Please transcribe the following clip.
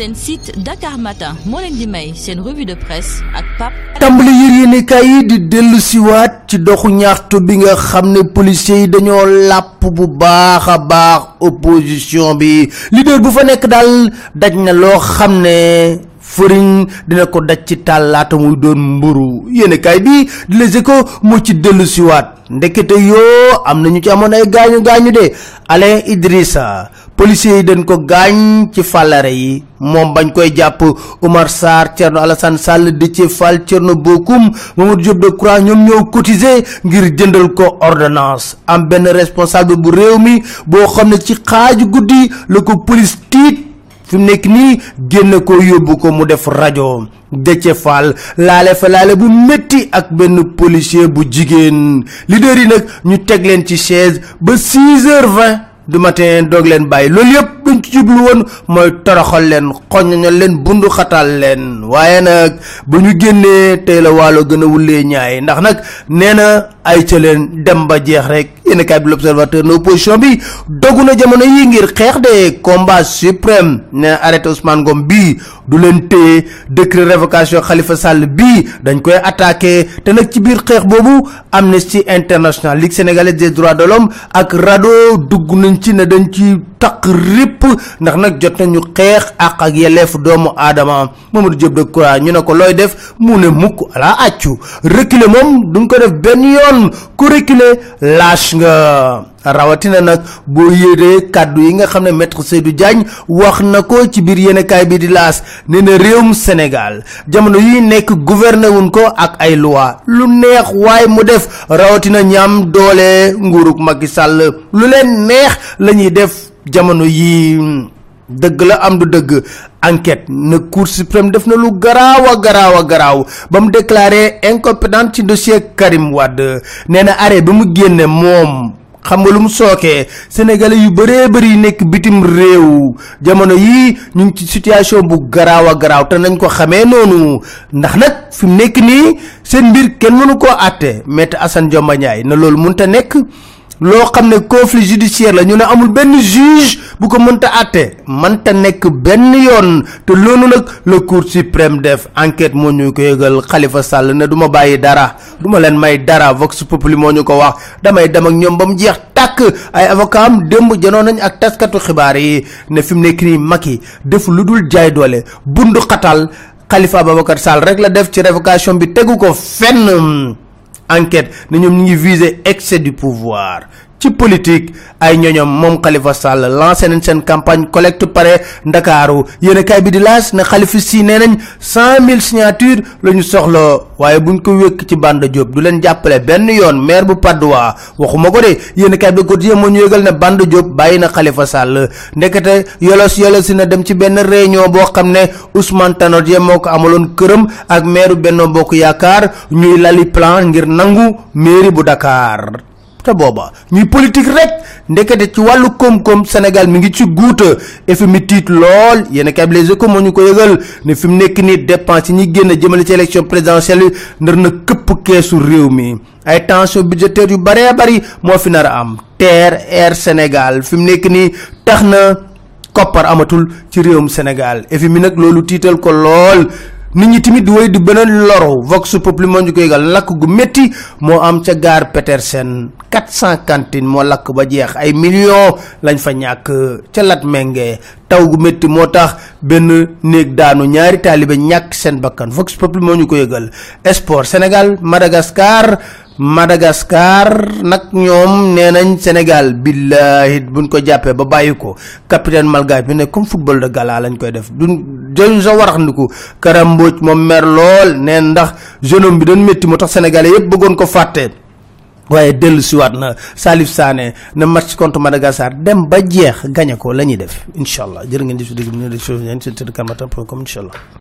seen site Dakar Matin moo leen di may seen revue de presse ak Pape tàmbali yër yéenekaay yi di dellu siwaat ci doxu ñaxtu bi nga xam ne policiers yi làpp bu baax a baax opposition bi. Leader bu fa nekk daal daj na loo xam ne fëriñ dina ko daj ci taal laata muy doon mburu. Bi di Les Échos moo ci dellu siwaat ndekete yoo ci ay de. Alain Idrissa policiers yi dañ ko gaañ ci fàllare yi. Moom bañ koy jàpp Oumar Sarr Thierno Alassane Sall Déthié Fall Thierno Bocoum Mamadou Diop Decroix ñoom ñoo cotiser ngir jëndal ko ordonnance. Am benn responsable bu réew mi boo xam ci guddi ko police tiit. Fi mu nekk nii génn ko yóbbu ko mu def rajo. Déthié Fall laale fa laale bu métti ak benn policier bu jigéen. Leader yi nag ñu teg leen ci chaise ba 6 heures 20 du matin doog leen bàyyi. Loolu yëpp duñ ci jublu woon mooy toroxal leen xoññal leen bundu xatal leen. Waaye nag ba ñu génnee la ñaay. Ndax ay ca leen dem ba jeex rek. Yéen kaay bi l'observateur na opposition bi dogu na jamono yi ngir de combat suprême. Ne arrêté Ousmane Ngom bii du révocation Khalifa Sall bii dañ koy attaqué. Te Amnesty International Ligue sénégalaise des droits de l'homme ak RADDHO dugg nañ ne taq ripp ndax nag jot nañu xeex ak ak yelleef doomu aadama Mamadou Diop Decroix ñu ne ko looy def mu ne mukk ala accu reculer moom duñ ko def benn yoon ku reculer lâche nga rawatina nag boo yéree kàddu yi nga xam ne maître Seydou Diagne wax na ko ci biir yéenekaay bi di laas nee na réewum Sénégal jamono yi nekk gouverner wuñ ko ak ay loi lu neex waaye mu def rawatina ñaam doole nguurug Macky Sall lu leen neex la ñuy def jamono yi dëgg la am du dëgg. Enquête na cour suprême def na lu garaaw a garaaw a garaaw ba mu déclaré incompétent ci dossier Karim Wade. Nee na arrêt bi mu génne moom xam nga lu mu sookee sénégalais yu bëree bëri nekk bitim réew jamono yii ñu ci situation bu te nañ ko xamee noonu. Ndax nag fi mu nekk nii seen kenn mënu koo àtte. Maître Assane Dioma Ndiaye na loolu mënta nekk loo xam ne conflit judiciaire la ñu ne amul benn juge bu ko mënta àtte mënta nekk benn yoon. Te loolu nag le cour suprême def enquête moo ñu ko yëgal Sall ne du ma bàyyi dara du ma leen may dara Vox Populi moo ñu ko wax. Damay dem ak ñoom ba jeex tàkk. Ay avocat am démb nañ ak taskatu xibaar yi ne fi Macky def lu dul jaay doole bundu xatal. Ababacar Sall rek la def ci révocation bi tegu ko fenn enquête. Ne ñoom ñu ngi viser excès du pouvoir ci politique ay ñoñom moom Khalifa Sall lancé nañ seen campagne collecte pare ndakaaru. Yéen kay bi di laas ne Khalifa si nee nañ cent mille signatures la ñu soxla waaye buñ ko wékk ci Banda Diop du leen jàppale benn yoon maire bu Padoa waxuma ko de yéen kay bi quotidien moo ñu yëgal ne Banda Diop bàyyi na Khalifa Sall. Ndekete yolos yolos na dem ci benn réunion boo xam ne Ousmane Tanor Dieng moo ko amaloon këram ak maire Benno Bokk Yaakaar ñuy lali plan ngir nangu mairie bu Dakar te booba ñuy politique rek. Ndekete ci wàllu koom-koom Sénégal mi ngi ci guuta. FMI tiit lool. Yéen kay Les Échos moo ñu ko yëgal ne fi mu nekk nii dépense yi ñuy génn jëmale ci élection présidentielle na këpp keesu réew mi. Ay tension budgétaire yu bëree bëri moo fi nar am. TER Air Sénégal fi mu nekk nii tax na koppar amatul ci réewum Sénégal. FMI nag loolu tiital ko lool nit ñi tamit di woy di beneen loro. Vox populi moo ñu koy gal lakk gu métti moo am ca gaar Petersen. 400 cantines moo lakk ba jeex. Ay millions lañ fa ñàkk ca lat menge. Taw gu métti moo tax benn néeg daanu ñaari taalibe ñàkk seen bakkan. Vox populi moo ñu ko yëgal. Sport Sénégal Madagascar. Madagascar nag ñoom nee nañ Sénégal billahi buñ ko jàppee ba bàyyi ko. Capitaine Malgache bi ne comme football de gala lañ koy def jël sa warax ndiku Karam Mbodj moom mer lool neen ndax jeune homme bi doon métti moo tax sénégalais yépp bëggoon ko fàtte waaye dellu siwaat na Salif Sané na match contre Madagascar dem ba jeex gañe ko la ñuy def incha allah jërë ngeen jëf si dégg bi ne de chose seen site de karmatin point com incha allah